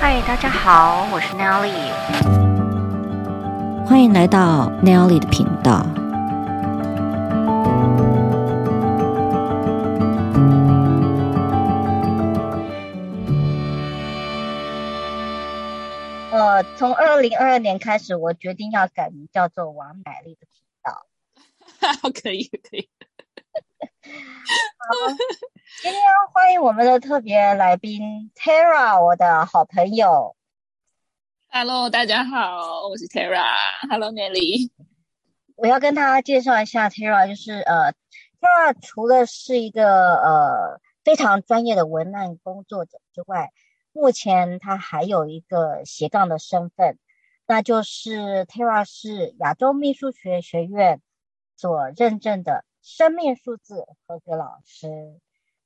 嗨，大家好，我是 Nelly，欢迎来到 Nelly 的频道。呃，从二零二二年开始，我决定要改名叫做王乃丽的频道。可以，可以。好，今天欢迎我们的特别来宾 Tara，我的好朋友。Hello，大家好，我是 Tara。Hello，Nelly。我要跟大家介绍一下 Tara，就是呃，Tara 除了是一个呃非常专业的文案工作者之外，目前他还有一个斜杠的身份，那就是 Tara 是亚洲秘书学学院所认证的。生命数字合格老师，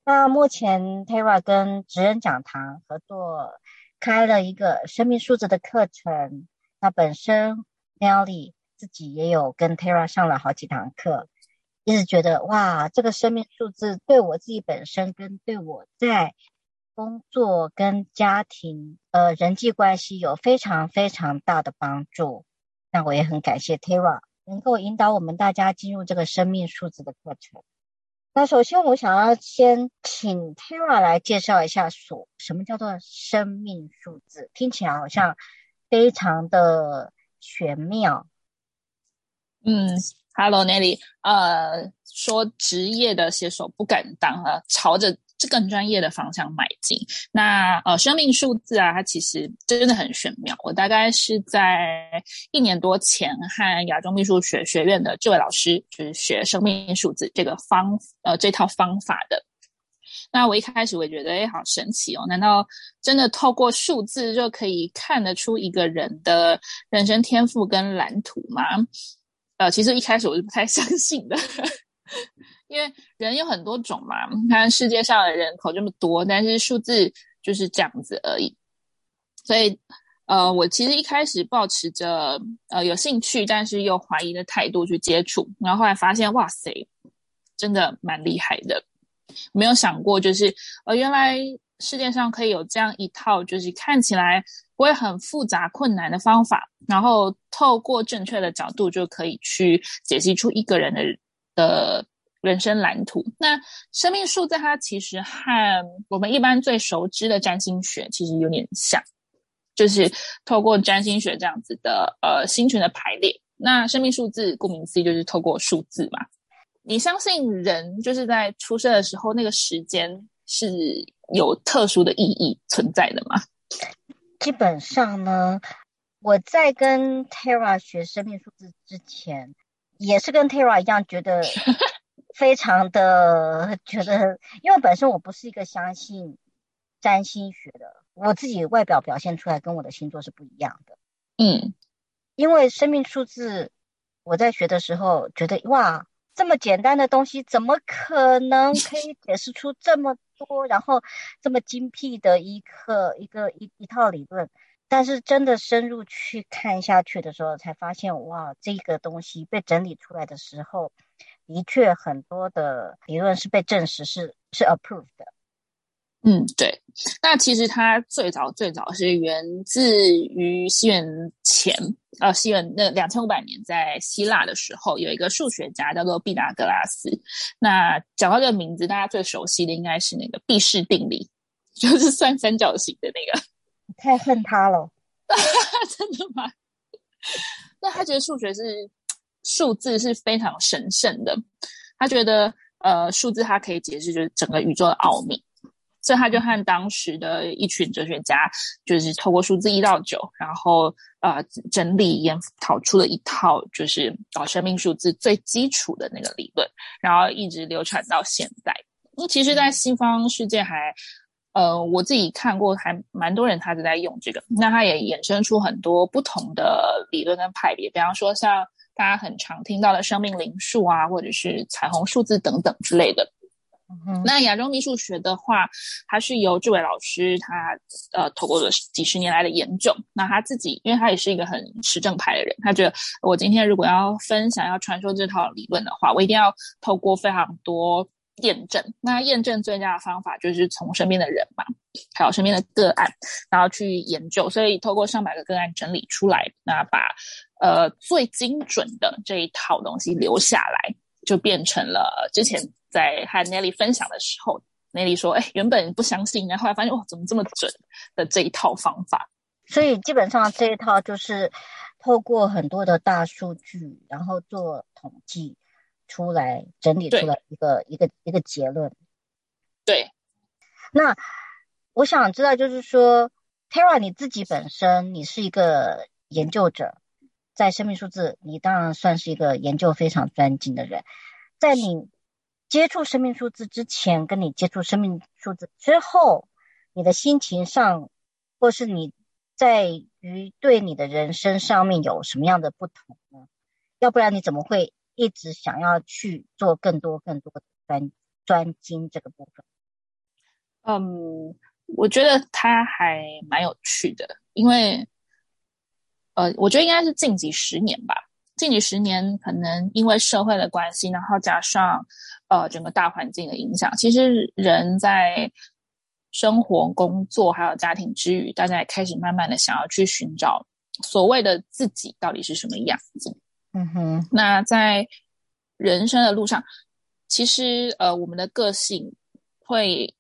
那目前 Tara 跟职人讲堂合作开了一个生命数字的课程。那本身 Nelly 自己也有跟 Tara 上了好几堂课，一直觉得哇，这个生命数字对我自己本身跟对我在工作跟家庭呃人际关系有非常非常大的帮助。那我也很感谢 Tara。能够引导我们大家进入这个生命数字的课程。那首先，我想要先请 Tara 来介绍一下，所什么叫做生命数字？听起来好像非常的玄妙。嗯，Hello Nelly，呃，说职业的写手不敢当啊，朝着。是更专业的方向迈进。那呃，生命数字啊，它其实真的很玄妙。我大概是在一年多前和亚洲秘书学学院的这位老师，就是学生命数字这个方呃这套方法的。那我一开始我也觉得，哎，好神奇哦！难道真的透过数字就可以看得出一个人的人生天赋跟蓝图吗？呃，其实一开始我是不太 相信的。因为人有很多种嘛，你看世界上的人口这么多，但是数字就是这样子而已。所以，呃，我其实一开始抱持着呃有兴趣，但是又怀疑的态度去接触，然后后来发现，哇塞，真的蛮厉害的。没有想过，就是呃，原来世界上可以有这样一套，就是看起来不会很复杂困难的方法，然后透过正确的角度就可以去解析出一个人的的。人生蓝图。那生命数字它其实和我们一般最熟知的占星学其实有点像，就是透过占星学这样子的呃星群的排列。那生命数字顾名思义就是透过数字嘛。你相信人就是在出生的时候那个时间是有特殊的意义存在的吗？基本上呢，我在跟 Tara 学生命数字之前，也是跟 Tara 一样觉得。非常的觉得，因为本身我不是一个相信占星学的，我自己外表表现出来跟我的星座是不一样的。嗯，因为生命数字，我在学的时候觉得哇，这么简单的东西，怎么可能可以解释出这么多，然后这么精辟的一个一个一一套理论？但是真的深入去看下去的时候，才发现哇，这个东西被整理出来的时候。的确，很多的理论是被证实是是 approved 的。嗯，对。那其实它最早最早是源自于西元前，呃，西元那两千五百年，在希腊的时候，有一个数学家叫做毕达哥拉斯。那讲到这个名字，大家最熟悉的应该是那个毕氏定理，就是算三角形的那个。太恨他了，真的吗？那他觉得数学是。数字是非常神圣的，他觉得呃数字它可以解释就是整个宇宙的奥秘，所以他就和当时的一群哲学家，就是透过数字一到九，然后呃整理研讨出了一套就是搞生命数字最基础的那个理论，然后一直流传到现在。那其实，在西方世界还呃我自己看过，还蛮多人他都在用这个，那他也衍生出很多不同的理论跟派别，比方说像。大家很常听到的生命灵数啊，或者是彩虹数字等等之类的。嗯、那亚洲秘术学的话，它是由这位老师他呃透过了几十年来的研究。那他自己，因为他也是一个很实证派的人，他觉得我今天如果要分享、要传授这套理论的话，我一定要透过非常多验证。那验证最佳的方法就是从身边的人嘛。还有身边的个案，然后去研究，所以透过上百个个案整理出来，那把呃最精准的这一套东西留下来，就变成了之前在和 Nelly 分享的时候，Nelly 说：“哎，原本不相信，然后后来发现哇，怎么这么准的这一套方法。”所以基本上这一套就是透过很多的大数据，然后做统计出来，整理出来一个一个一个结论。对。那我想知道，就是说，Tara 你自己本身，你是一个研究者，在生命数字，你当然算是一个研究非常专精的人。在你接触生命数字之前，跟你接触生命数字之后，你的心情上，或是你在于对你的人生上面有什么样的不同呢？要不然你怎么会一直想要去做更多更多的专专精这个部分？嗯，我觉得它还蛮有趣的，因为，呃，我觉得应该是近几十年吧。近几十年，可能因为社会的关系，然后加上呃整个大环境的影响，其实人在生活、工作还有家庭之余，大家也开始慢慢的想要去寻找所谓的自己到底是什么样子。嗯哼，那在人生的路上，其实呃我们的个性会。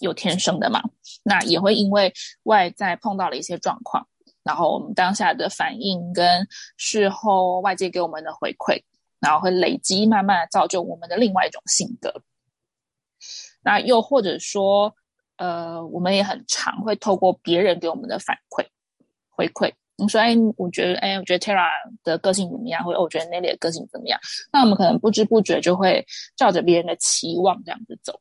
有天生的嘛，那也会因为外在碰到了一些状况，然后我们当下的反应跟事后外界给我们的回馈，然后会累积，慢慢的造就我们的另外一种性格。那又或者说，呃，我们也很常会透过别人给我们的反馈回馈，你说，哎，我觉得，哎，我觉得 Tara 的个性怎么样？或者我觉得 Nelly 的个性怎么样？那我们可能不知不觉就会照着别人的期望这样子走。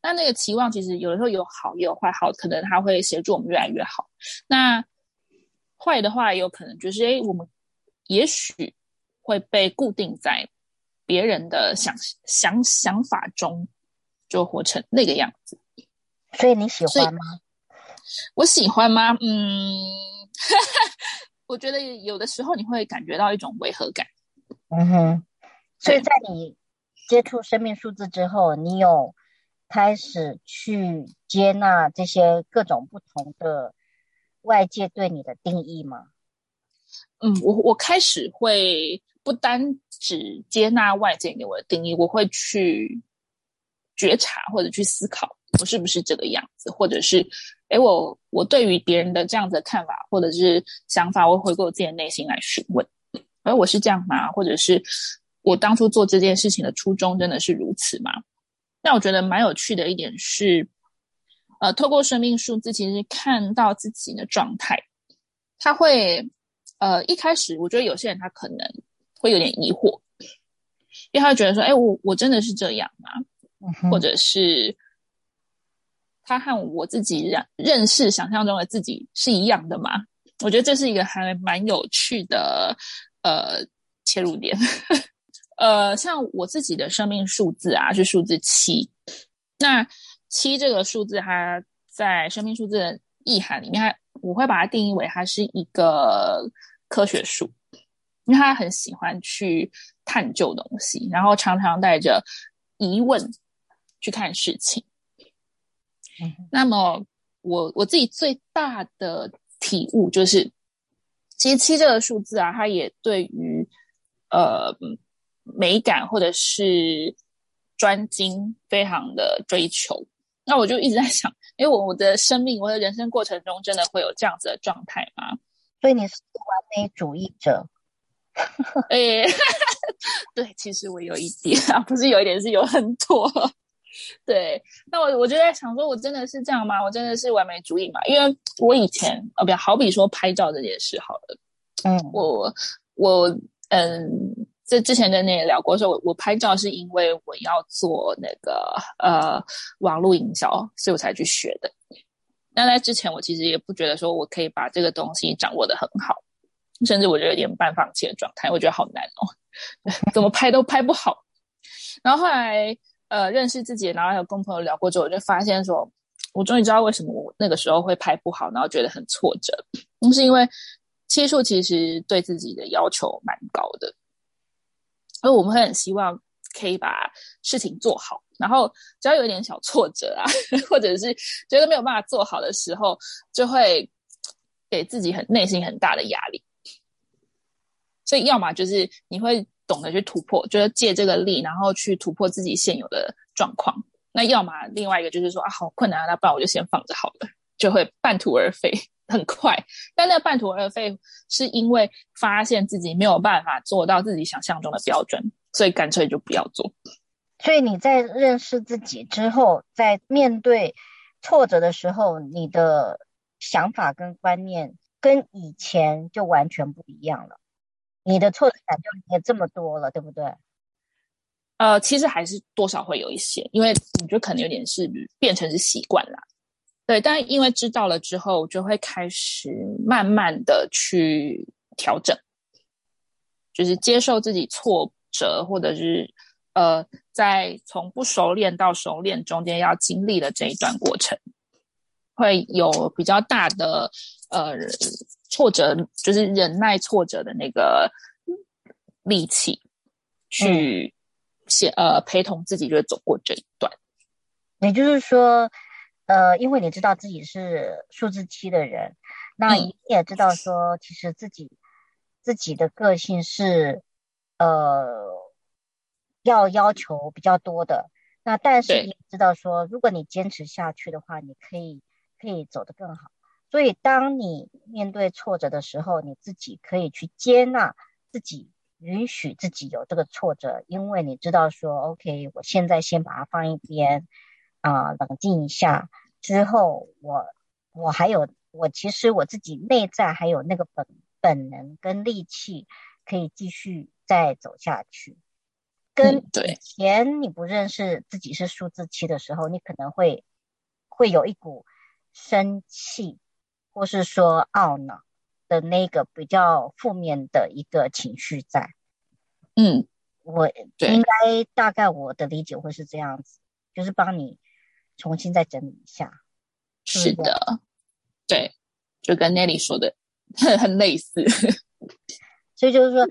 那那个期望其实有的时候有好也有坏，好可能它会协助我们越来越好。那坏的话也有可能就是，诶，我们也许会被固定在别人的想想想法中，就活成那个样子。所以你喜欢吗？我喜欢吗？嗯，我觉得有的时候你会感觉到一种违和感。嗯哼。所以在你接触生命数字之后，你有开始去接纳这些各种不同的外界对你的定义吗？嗯，我我开始会不单只接纳外界给我的定义，我会去觉察或者去思考，我是不是这个样子，或者是，诶，我我对于别人的这样子的看法或者是想法，我会回过我自己的内心来询问，哎，我是这样吗？或者是我当初做这件事情的初衷真的是如此吗？那我觉得蛮有趣的一点是，呃，透过生命数字，其实看到自己的状态，他会，呃，一开始我觉得有些人他可能会有点疑惑，因为他会觉得说，哎，我我真的是这样吗？嗯。或者是他和我自己认认识、想象中的自己是一样的吗？我觉得这是一个还蛮有趣的，呃，切入点。呃，像我自己的生命数字啊，是数字七。那七这个数字，它在生命数字的意涵里面，它我会把它定义为它是一个科学数，因为它很喜欢去探究东西，然后常常带着疑问去看事情。嗯、那么我我自己最大的体悟就是，其实七这个数字啊，它也对于呃。美感或者是专精，非常的追求。那我就一直在想，因为我我的生命，我的人生过程中，真的会有这样子的状态吗？所以你是完美主义者？哎，对，其实我有一点啊，不是有一点，是有很多。对，那我我就在想，说我真的是这样吗？我真的是完美主义吗？因为我以前，哦，不要，好比说拍照这件事好了，嗯，我我嗯。在之前跟你也聊过，说我我拍照是因为我要做那个呃网络营销，所以我才去学的。那在之前，我其实也不觉得说我可以把这个东西掌握的很好，甚至我觉得有点半放弃的状态，我觉得好难哦，怎么拍都拍不好。然后后来呃认识自己，然后还有跟朋友聊过之后，我就发现说，我终于知道为什么我那个时候会拍不好，然后觉得很挫折，那是因为七数其实对自己的要求蛮高的。所以我们会很希望可以把事情做好。然后只要有一点小挫折啊，或者是觉得没有办法做好的时候，就会给自己很内心很大的压力。所以，要么就是你会懂得去突破，就是借这个力，然后去突破自己现有的状况。那要么另外一个就是说啊，好困难啊，那不然我就先放着好了，就会半途而废，很快。但那半途而废是因为发现自己没有办法做到自己想象中的标准，所以干脆就不要做。所以你在认识自己之后，在面对挫折的时候，你的想法跟观念跟以前就完全不一样了。你的挫折感就也这么多了，对不对？呃，其实还是多少会有一些，因为你觉得可能有点是变成是习惯了。对，但因为知道了之后，就会开始慢慢的去调整，就是接受自己挫折，或者是。呃，在从不熟练到熟练中间要经历的这一段过程，会有比较大的呃挫折，就是忍耐挫折的那个力气，去写、嗯、呃陪同自己，就走过这一段。也就是说，呃，因为你知道自己是数字七的人，那你也知道说，其实自己、嗯、自己的个性是呃。要要求比较多的，那但是你知道说，如果你坚持下去的话，你可以可以走得更好。所以当你面对挫折的时候，你自己可以去接纳自己，允许自己有这个挫折，因为你知道说，OK，我现在先把它放一边，啊、呃，冷静一下，之后我我还有我其实我自己内在还有那个本本能跟力气，可以继续再走下去。跟以前你不认识自己是数字七的时候，你可能会会有一股生气，或是说懊恼的那个比较负面的一个情绪在。嗯，我应该大概我的理解会是这样子，就是帮你重新再整理一下。是的，对，就跟 Nelly 说的很 很类似。所以就是说。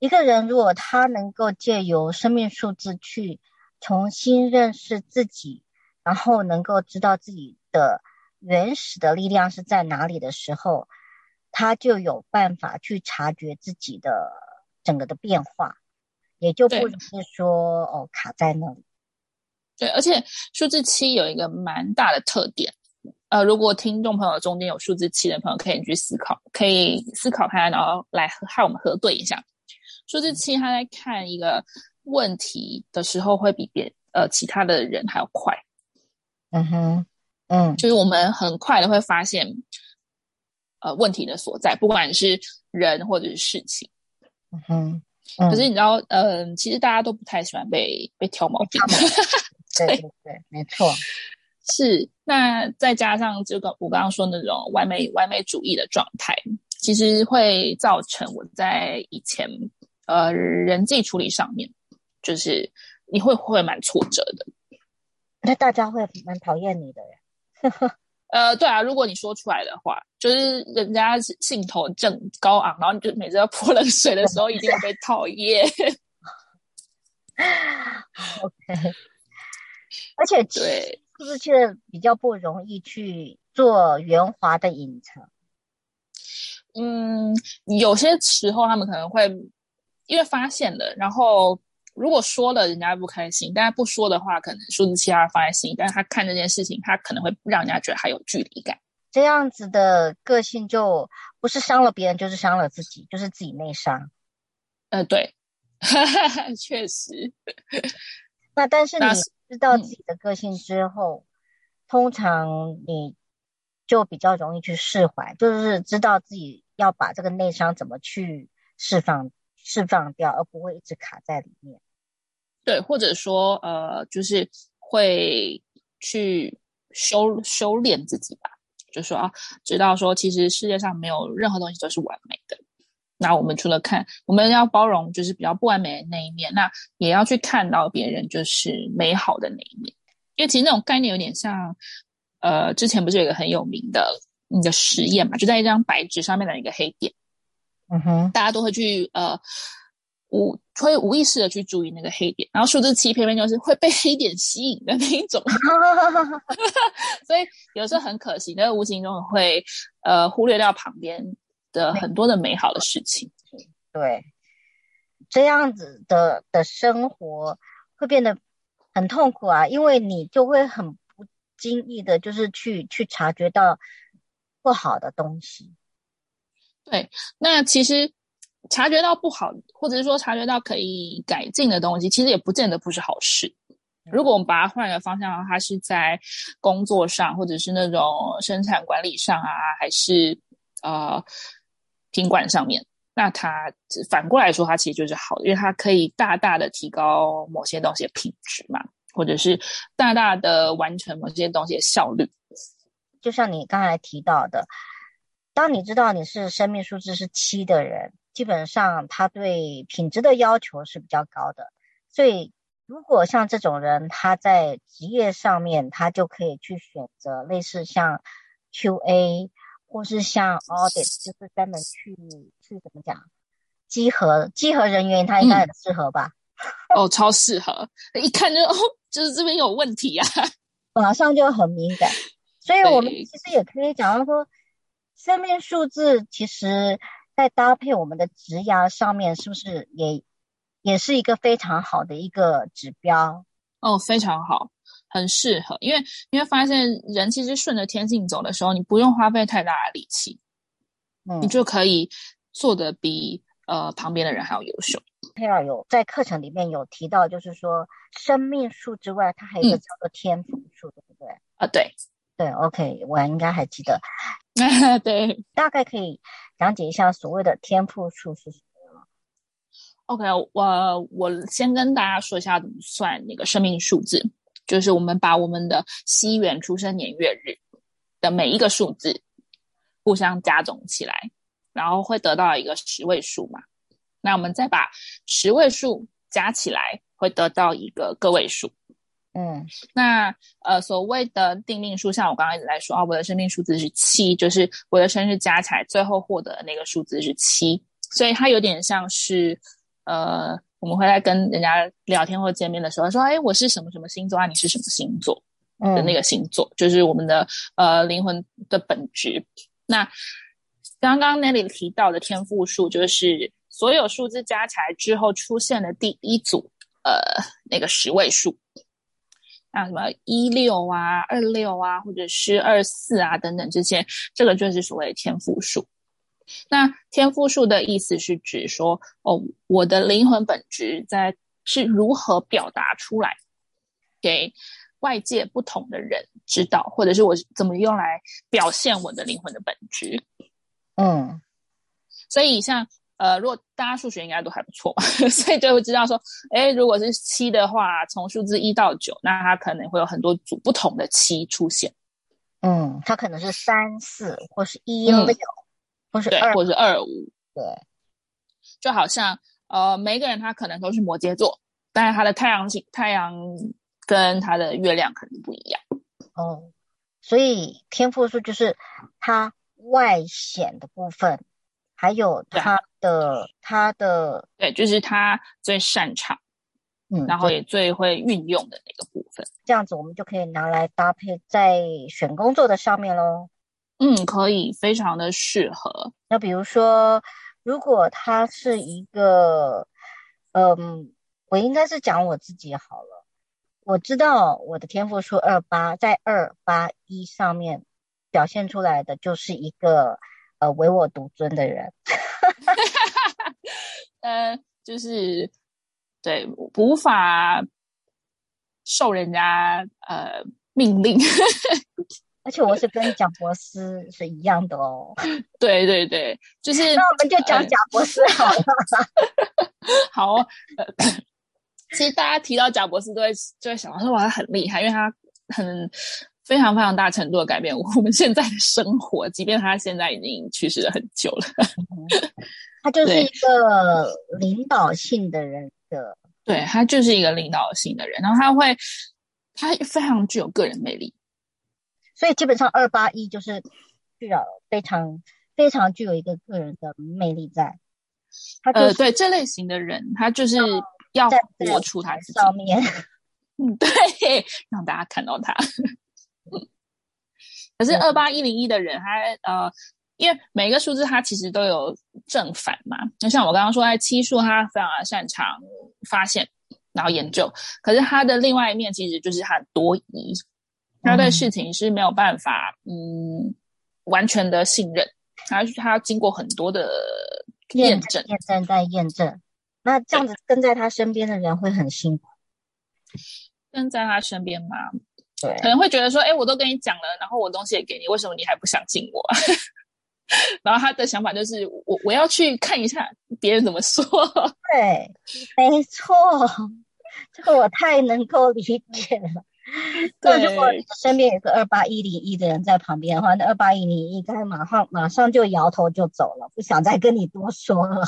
一个人如果他能够借由生命数字去重新认识自己，然后能够知道自己的原始的力量是在哪里的时候，他就有办法去察觉自己的整个的变化，也就不是说哦卡在那里。对，而且数字七有一个蛮大的特点，呃，如果听众朋友中间有数字七的朋友，可以去思考，可以思考看，然后来和我们核对一下。数字七，他在看一个问题的时候，会比别呃其他的人还要快。嗯哼，嗯，就是我们很快的会发现，呃，问题的所在，不管是人或者是事情。嗯哼，嗯，可是你知道，嗯、呃，其实大家都不太喜欢被被挑毛病。对对对，没错。是，那再加上这个我刚刚说的那种完美完美主义的状态，其实会造成我在以前。呃，人际处理上面，就是你会会蛮挫折的。那大家会蛮讨厌你的呀。呃，对啊，如果你说出来的话，就是人家兴头正高昂，然后你就每次要泼冷水的时候，一定会被讨厌。OK，而且对，是不是觉得比较不容易去做圆滑的隐藏？嗯，有些时候他们可能会。因为发现了，然后如果说了，人家不开心；但是不说的话，可能数字七他放在心，但是他看这件事情，他可能会让人家觉得还有距离感。这样子的个性就不是伤了别人，就是伤了自己，就是自己内伤。呃，对，确实。那但是你知道自己的个性之后，嗯，通常你就比较容易去释怀，就是知道自己要把这个内伤怎么去释放。释放掉，而不会一直卡在里面。对，或者说，呃，就是会去修修炼自己吧。就说啊，知道说，其实世界上没有任何东西都是完美的。那我们除了看，我们要包容，就是比较不完美的那一面，那也要去看到别人就是美好的那一面。因为其实那种概念有点像，呃，之前不是有一个很有名的那个实验嘛，就在一张白纸上面的一个黑点。嗯哼，大家都会去呃无会无意识的去注意那个黑点，然后数字七偏偏就是会被黑点吸引的那一种，所以有时候很可惜，那个无形中会呃忽略掉旁边的很多的美好的事情。对，这样子的的生活会变得很痛苦啊，因为你就会很不经意的，就是去去察觉到不好的东西。对，那其实。察觉到不好，或者是说察觉到可以改进的东西，其实也不见得不是好事。如果我们把它换一个方向它是在工作上，或者是那种生产管理上啊，还是呃品管上面，那它反过来说，它其实就是好的，因为它可以大大的提高某些东西的品质嘛，或者是大大的完成某些东西的效率。就像你刚才提到的，当你知道你是生命数字是七的人。基本上，他对品质的要求是比较高的，所以如果像这种人，他在职业上面，他就可以去选择类似像 QA 或是像 Audit，就是专门去去怎么讲，稽核稽核人员，他应该很适合吧？嗯、哦，超适合，一看就哦，就是这边有问题啊，马上就很敏感。所以我们其实也可以讲到说，生命数字其实。在搭配我们的职涯上面，是不是也也是一个非常好的一个指标？哦，非常好，很适合，因为你会发现人其实顺着天性走的时候，你不用花费太大的力气，嗯，你就可以做得比呃旁边的人还要优秀。Tara 有在课程里面有提到，就是说生命数之外，它还有一个叫做天赋数，对不对？啊，对。对，OK，我应该还记得。对，大概可以讲解一下所谓的天赋数是什么吗？OK，我我先跟大家说一下怎么算那个生命数字，就是我们把我们的西元出生年月日的每一个数字互相加总起来，然后会得到一个十位数嘛。那我们再把十位数加起来，会得到一个个位数。嗯，那呃，所谓的定命数，像我刚刚一直在说啊，我的生命数字是七，就是我的生日加起来最后获得的那个数字是七，所以它有点像是呃，我们会在跟人家聊天或见面的时候说，哎，我是什么什么星座啊，你是什么星座的那个星座，嗯、就是我们的呃灵魂的本质。那刚刚 Nelly 提到的天赋数，就是所有数字加起来之后出现的第一组呃那个十位数。像什么一六啊、二六啊，或者是二四啊等等这些，这个就是所谓的天赋数。那天赋数的意思是指说，哦，我的灵魂本质在是如何表达出来，给外界不同的人知道，或者是我怎么用来表现我的灵魂的本质。嗯，所以像。呃，如果大家数学应该都还不错，所以就会知道说，哎，如果是七的话，从数字一到九，那它可能会有很多组不同的七出现。嗯，它可能是三四，或是一六，嗯，或是二，或是二五。对，就好像呃，每个人他可能都是摩羯座，但是他的太阳星、太阳跟他的月亮可能不一样。哦，所以天赋数就是他外显的部分。还有他的他的对，就是他最擅长，嗯，然后也最会运用的那个部分。这样子我们就可以拿来搭配在选工作的上面喽。嗯，可以，非常的适合。那比如说，如果他是一个，嗯，我应该是讲我自己好了。我知道我的天赋数二八，在二八一上面表现出来的就是一个。呃，唯我独尊的人，呃，就是对，无法受人家呃命令，而且我是跟贾博士是一样的哦。对对对，就是那我们就讲贾博士好了。呃、好、呃，其实大家提到贾博士都会就会想到说，哇，他很厉害，因为他很。非常非常大程度的改变我们现在的生活，即便他现在已经去世了很久了。他就是一个领导性的人的，对，他就是一个领导性的人，然后他会，他非常具有个人魅力，所以基本上二八一就是具有非常非常具有一个个人的魅力在。他就是、呃，对这类型的人，他就是要活出他自己。上面，嗯，对，让大家看到他。可是二八一零一的人，他呃，因为每一个数字它其实都有正反嘛。就像我刚刚说，在七数，他非常的擅长发现，然后研究。可是他的另外一面，其实就是他多疑，他对事情是没有办法嗯，嗯完全的信任，他他要经过很多的验证、验证再验证。那这样子跟在他身边的人会很辛苦。跟在他身边吗？对，可能会觉得说，哎，我都跟你讲了，然后我东西也给你，为什么你还不相信我？然后他的想法就是，我我要去看一下别人怎么说。对，没错，这个我太能够理解了。对，如果身边有个二八一零一的人在旁边的话，那二八一零一应该马上马上就摇头就走了，不想再跟你多说了。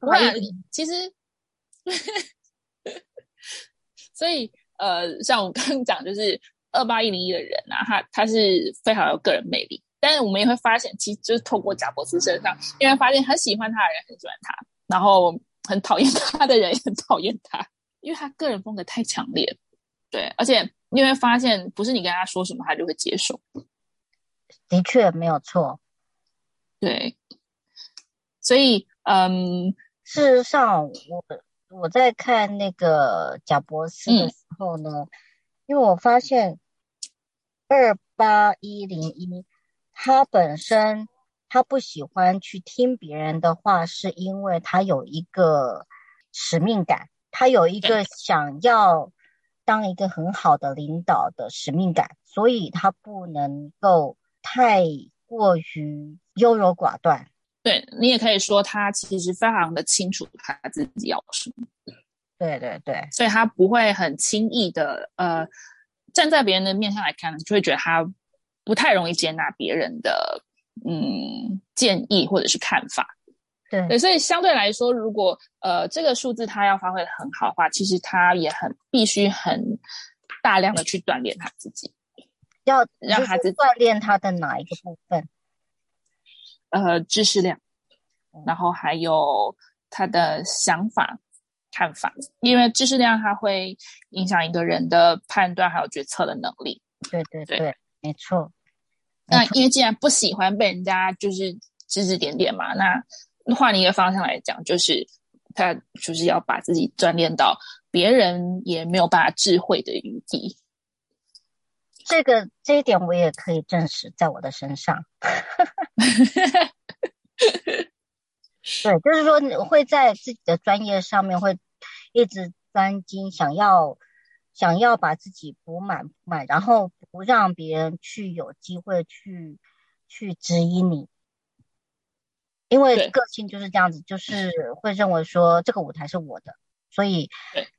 不会，其实，所以。呃，像我刚刚讲，就是二八一零一的人啊，他他是非常有个人魅力，但是我们也会发现，其实就是透过贾伯斯身上，因为发现很喜欢他的人很喜欢他，然后很讨厌他的人也很讨厌他，因为他个人风格太强烈，对，而且你会发现，不是你跟他说什么，他就会接受。的确没有错，对，所以嗯，事实上我。我在看那个贾博士的时候呢，嗯、因为我发现二八一零一，他本身他不喜欢去听别人的话，是因为他有一个使命感，他有一个想要当一个很好的领导的使命感，所以他不能够太过于优柔寡断。对，你也可以说他其实非常的清楚他自己要什么，对对对，所以他不会很轻易的呃站在别人的面上来看，就会觉得他不太容易接纳别人的嗯建议或者是看法。对，对，所以相对来说，如果呃这个数字他要发挥的很好的话，其实他也很必须很大量的去锻炼他自己，要让他自己锻炼他的哪一个部分？呃，知识量，然后还有他的想法、看法，因为知识量它会影响一个人的判断还有决策的能力。对对对，对没错。那因为既然不喜欢被人家就是指指点点嘛，那换一个方向来讲，就是他就是要把自己锻炼到别人也没有办法智慧的余地。这个这一点我也可以证实在我的身上。对，就是说你会在自己的专业上面会一直专精，想要想要把自己补满补满，然后不让别人去有机会去去质疑你，因为个性就是这样子，就是会认为说这个舞台是我的，所以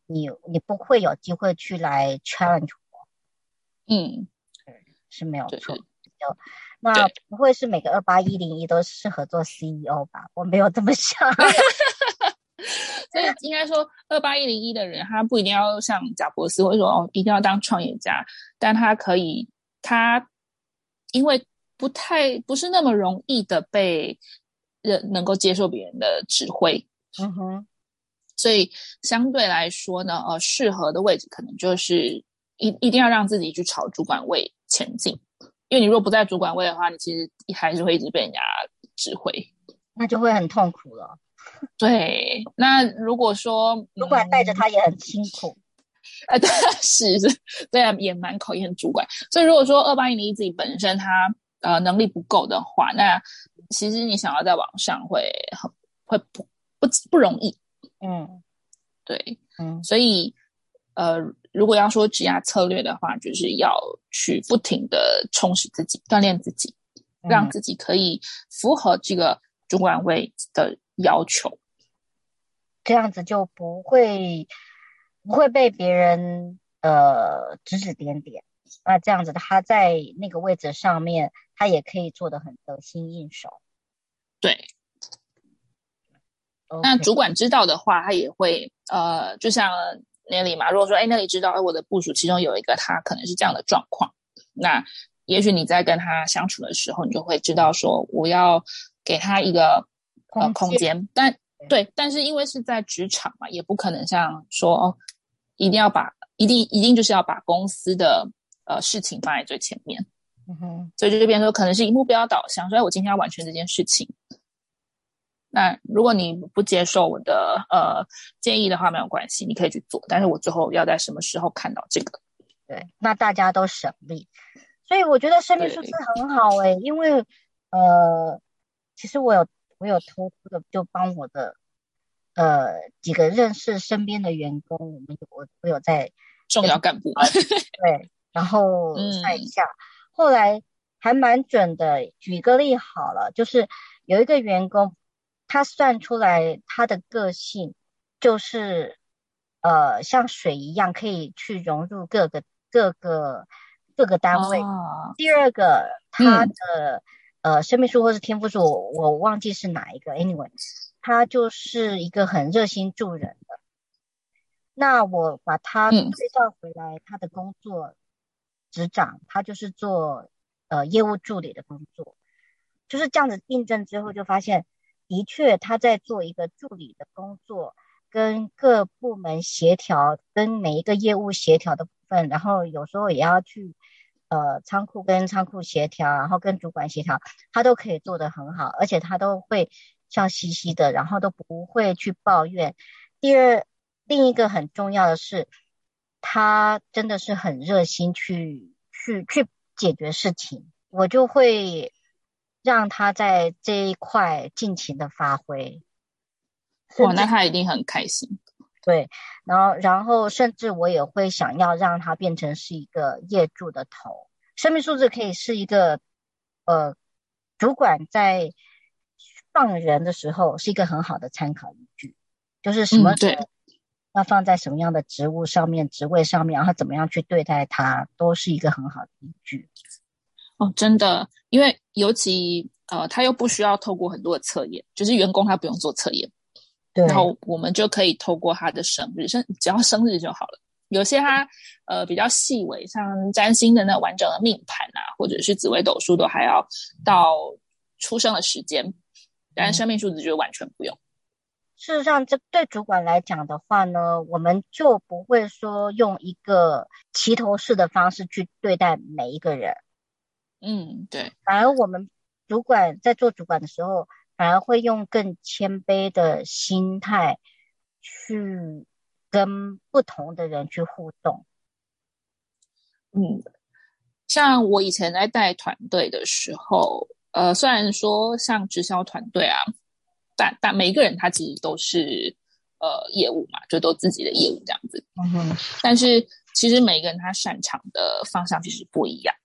你你不会有机会去来 challenge 我。嗯，是没有错。有，那不会是每个二八一零一都适合做 CEO 吧？我没有这么想。所以应该说，二八一零一的人，他不一定要像贾博斯，或者说哦，一定要当创业家，但他可以，他因为不太不是那么容易的被人能够接受别人的指挥。嗯哼，所以相对来说呢，呃，适合的位置可能就是。一一定要让自己去朝主管位前进，因为你如果不在主管位的话，你其实还是会一直被人家指挥，那就会很痛苦了。对，那如果说主管带着他也很辛苦，呃，对，是是，对啊，也蛮考验主管。所以如果说二八一零一自己本身他呃能力不够的话，那其实你想要在网上会很会不不不容易。嗯，对，嗯，所以呃。如果要说职涯策略的话，就是要去不停的充实自己，锻炼自己，让自己可以符合这个主管位的要求，这样子就不会不会被别人呃指指点点。那这样子他在那个位置上面，他也可以做的很得心应手。对，Okay. 那主管知道的话，他也会呃，就像。那里嘛，如果说哎，那里知道哎，我的部署其中有一个他可能是这样的状况，那也许你在跟他相处的时候，你就会知道说，我要给他一个呃空间，但对，但是因为是在职场嘛，也不可能像说哦，一定要把一定一定就是要把公司的呃事情放在最前面。嗯哼，所以就这边说可能是以目标导向，所以我今天要完成这件事情。那如果你不接受我的呃建议的话，没有关系，你可以去做。但是我最后要在什么时候看到这个？对，那大家都省力。所以我觉得生命数字很好诶、欸，因为呃，其实我有我有偷偷的就帮我的呃几个认识身边的员工，我们有我我有在重要干部对，然后算一下，嗯、后来还蛮准的。举个例好了，就是有一个员工。他算出来，他的个性就是，呃，像水一样，可以去融入各个各个各个单位。哦、第二个，他的、嗯、呃生命数或是天赋数，我我忘记是哪一个。Anyway，他就是一个很热心助人的。那我把他对照回来，他的工作职掌，他就是做呃业务助理的工作，就是这样子印证之后，就发现。的确，他在做一个助理的工作，跟各部门协调，跟每一个业务协调的部分，然后有时候也要去呃仓库跟仓库协调，然后跟主管协调，他都可以做得很好，而且他都会笑嘻嘻的，然后都不会去抱怨。第二，另一个很重要的是，他真的是很热心去去去解决事情，我就会。让他在这一块尽情的发挥，哇，那他一定很开心。对，然后，然后，甚至我也会想要让他变成是一个业主的头。生命数字可以是一个，呃，主管在放人的时候是一个很好的参考依据，就是什么对，要放在什么样的职务上面、职位上面，然后怎么样去对待他，都是一个很好的依据。哦，真的，因为尤其呃，他又不需要透过很多的测验，就是员工他不用做测验，对，然后我们就可以透过他的生日，生只要生日就好了。有些他呃比较细微，像占星的那完整的命盘啊，或者是紫微斗数，都还要到出生的时间，但是生命数字就完全不用。事实上，这对主管来讲的话呢，我们就不会说用一个齐头式的方式去对待每一个人。嗯，对。反而我们主管在做主管的时候，反而会用更谦卑的心态去跟不同的人去互动。嗯，像我以前在带团队的时候，呃，虽然说像直销团队啊，但但每一个人他其实都是呃业务嘛，就都自己的业务这样子。嗯哼。但是其实每一个人他擅长的方向其实不一样。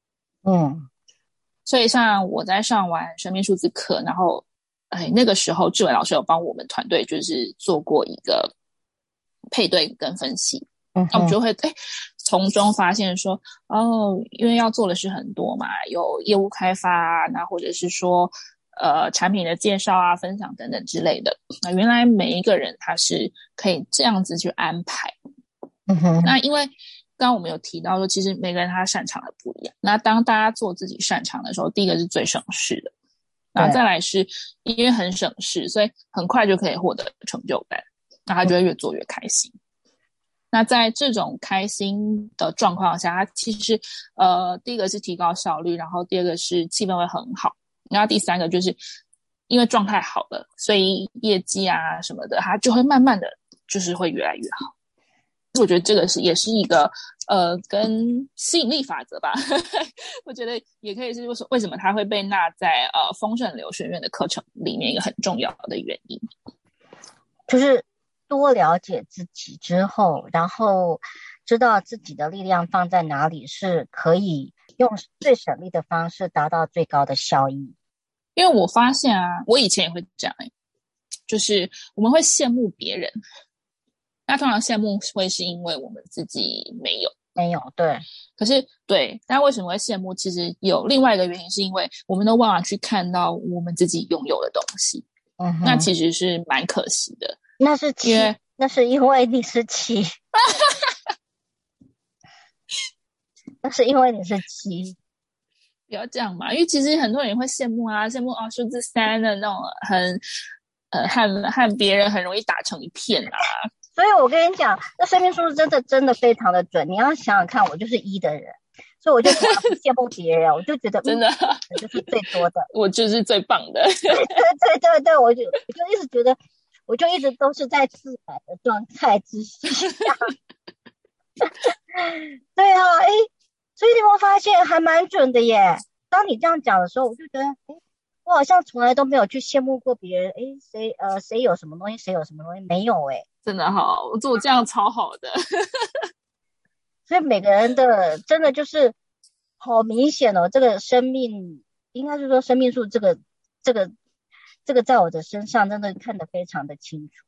嗯。所以，像我在上完生命数字课，然后，哎，那个时候志伟老师有帮我们团队就是做过一个配对跟分析，嗯，那我们就会哎从中发现说，哦，因为要做的事很多嘛，有业务开发啊，那或者是说呃产品的介绍啊、分享等等之类的，那原来每一个人他是可以这样子去安排，嗯哼，那因为。刚刚我们有提到说，其实每个人他擅长的不一样。那当大家做自己擅长的时候，第一个是最省事的，然后再来是因为很省事，所以很快就可以获得成就感，那他就会越做越开心。那在这种开心的状况下，他其实呃，第一个是提高效率，然后第二个是气氛会很好，然后第三个就是因为状态好了，所以业绩啊什么的，他就会慢慢的就是会越来越好。我觉得这个是也是一个呃，跟吸引力法则吧。我觉得也可以是为什为什么它会被纳在呃丰盛流学院的课程里面一个很重要的原因，就是多了解自己之后，然后知道自己的力量放在哪里，是可以用最省力的方式达到最高的效益。因为我发现啊，我以前也会这样，就是我们会羡慕别人。那通常羡慕会是因为我们自己没有，没有，对。可是对，但为什么会羡慕？其实有另外一个原因，是因为我们都忘了去看到我们自己拥有的东西。嗯哼，那其实是蛮可惜的。那是因为，那是因为你是七，那是因为你是七。不要这样嘛，因为其实很多人会羡慕啊，羡慕啊，数字三的那种很。呃和和别人很容易打成一片啊。所以我跟你讲，那生命数字真的真的非常的准。你要想想看，我就是一的人，所以我就不羡慕别人，我就觉得 真的我就是最多的，我就是最棒的。对对对对，我就我就一直觉得，我就一直都是在自然的状态之下。对啊，哎，所以你会发现还蛮准的耶？当你这样讲的时候，我就觉得，哎，我好像从来都没有去羡慕过别人。哎，谁呃谁有什么东西，谁有什么东西，没有哎。真的好，我做这样超好的。所以每个人的真的就是好明显哦，这个生命应该是说生命数这个这个这个在我的身上真的看得非常的清楚。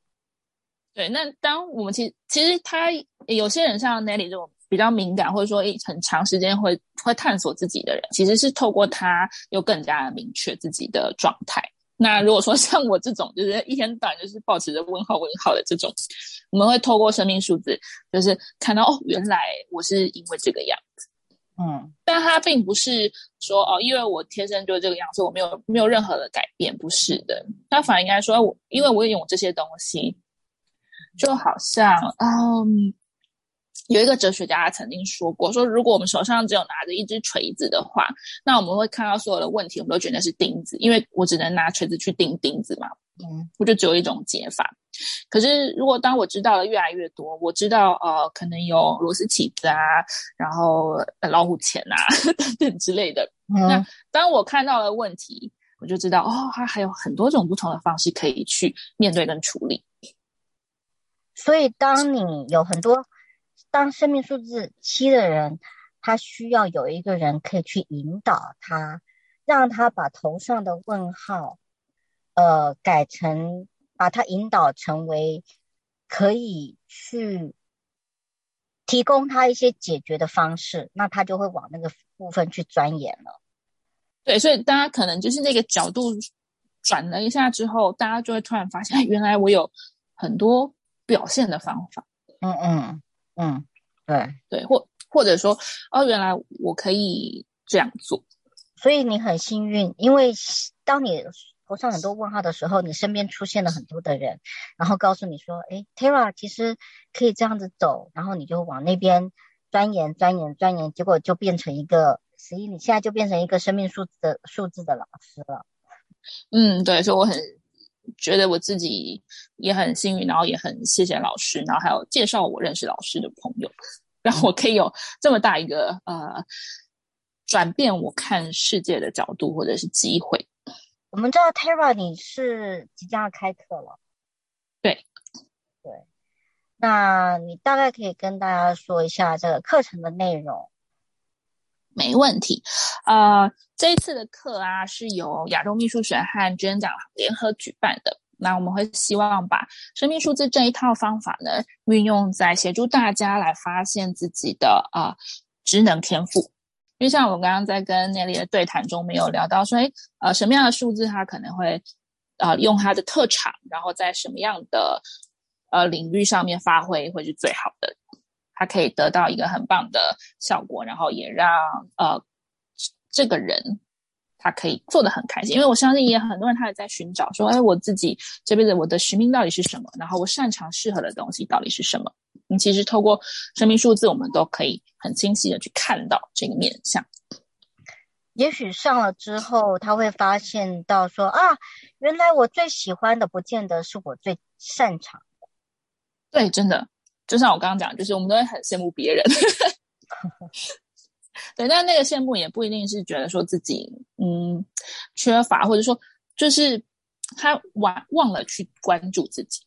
对，那当我们其实其实他有些人像 Nelly 这种比较敏感，或者说一很长时间会会探索自己的人，其实是透过他又更加的明确自己的状态。那如果说像我这种，就是一天到晚就是保持着问号问号的这种，我们会透过生命数字，就是看到哦，原来我是因为这个样子，嗯，但他并不是说哦，因为我天生就是这个样子，我没有没有任何的改变，不是的，他反而应该说我，因为我有这些东西，就好像嗯。有一个哲学家曾经说过，说如果我们手上只有拿着一只锤子的话，那我们会看到所有的问题，我们都觉得是钉子，因为我只能拿锤子去钉钉子嘛。嗯，我就只有一种解法。可是如果当我知道了越来越多，我知道呃，可能有螺丝起子啊，然后老虎钳啊 等等之类的。嗯，那当我看到了问题，我就知道哦，它还有很多种不同的方式可以去面对跟处理。所以当你有很多。当生命数字七的人，他需要有一个人可以去引导他，让他把头上的问号，呃，改成把他引导成为可以去提供他一些解决的方式，那他就会往那个部分去钻研了。对，所以大家可能就是那个角度转了一下之后，大家就会突然发现，原来我有很多表现的方法。嗯嗯。嗯，对对，或或者说，哦，原来我可以这样做，所以你很幸运，因为当你头上很多问号的时候，你身边出现了很多的人，然后告诉你说，哎，Tara 其实可以这样子走，然后你就往那边钻研钻研钻研，结果就变成一个，所以你现在就变成一个生命数字的数字的老师了。嗯，对，所以我很。觉得我自己也很幸运，然后也很谢谢老师，然后还有介绍我认识老师的朋友，让我可以有这么大一个呃转变我看世界的角度或者是机会。我们知道 Tara 你是即将要开课了，对对，那你大概可以跟大家说一下这个课程的内容。没问题，呃，这一次的课啊是由亚洲秘书学和娟讲联合举办的。那我们会希望把生命数字这一套方法呢，运用在协助大家来发现自己的啊、职能天赋。因为像我刚刚在跟 Nelly 的对谈中，没有聊到说，诶呃，什么样的数字它可能会呃用它的特长，然后在什么样的呃领域上面发挥会是最好的。他可以得到一个很棒的效果，然后也让呃这个人他可以做的很开心，因为我相信也很多人他也在寻找说，哎，我自己这辈子我的使命到底是什么？然后我擅长适合的东西到底是什么？你其实透过生命数字，我们都可以很清晰的去看到这个面相。也许上了之后，他会发现到说啊，原来我最喜欢的不见得是我最擅长的。对，真的。就像我刚刚讲，就是我们都会很羡慕别人，对，但那个羡慕也不一定是觉得说自己嗯缺乏，或者说就是他忘忘了去关注自己。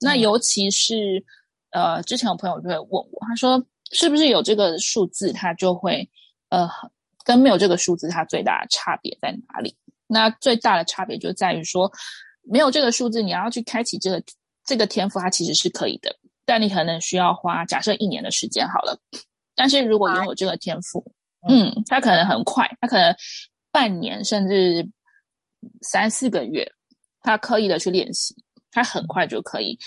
那尤其是呃，之前有朋友就会问我，他说是不是有这个数字，他就会呃跟没有这个数字，它最大的差别在哪里？那最大的差别就在于说，没有这个数字，你要去开启这个这个天赋，它其实是可以的。但你可能需要花假设一年的时间好了，但是如果拥有这个天赋，嗯，他可能很快，他可能半年甚至三四个月，他刻意的去练习，他很快就可以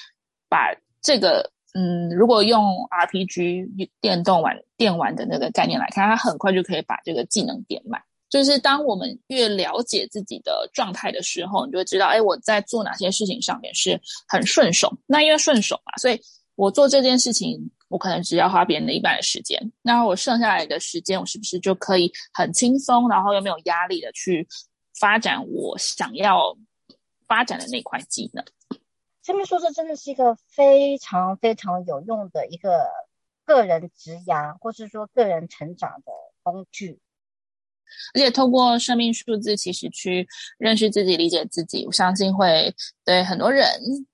把这个，嗯，如果用 RPG 电动玩电玩的那个概念来看，他很快就可以把这个技能点满。就是当我们越了解自己的状态的时候，你就会知道，哎，我在做哪些事情上面是很顺手。那因为顺手嘛，所以我做这件事情，我可能只要花别人的一半的时间。那我剩下来的时间，我是不是就可以很轻松，然后又没有压力的去发展我想要发展的那块技能？生命数字真的是一个非常非常有用的一个个人职涯，或是说个人成长的工具。而且透过生命数字，其实去认识自己、理解自己，我相信会对很多人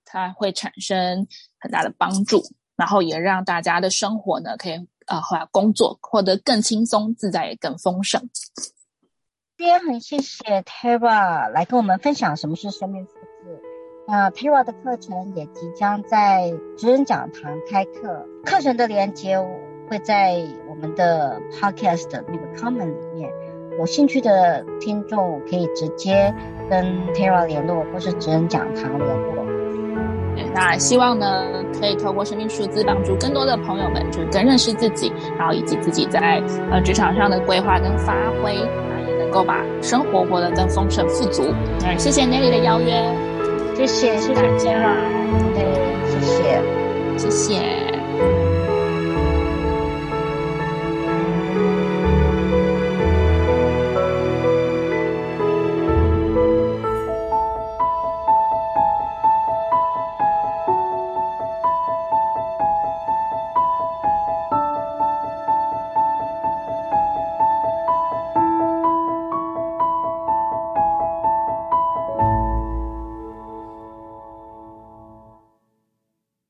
他会产生很大的帮助，然后也让大家的生活呢，可以呃，或者工作获得更轻松、自在、也更丰盛。今天很谢谢 Tera 来跟我们分享什么是生命数字。那 Tera 的课程也即将在职人讲堂开课，课程的连接会在我们的 Podcast 的那个 comment 里面。有兴趣的听众可以直接跟 Tara 联络，或是职人讲堂联络。那希望呢，可以透过生命数字帮助更多的朋友们，就是更认识自己，然后以及自己在呃职场上的规划跟发挥，啊，也能够把生活活得更丰盛富足。嗯谢谢 Nelly 的邀约，谢谢，谢谢大家，对，谢谢，谢谢。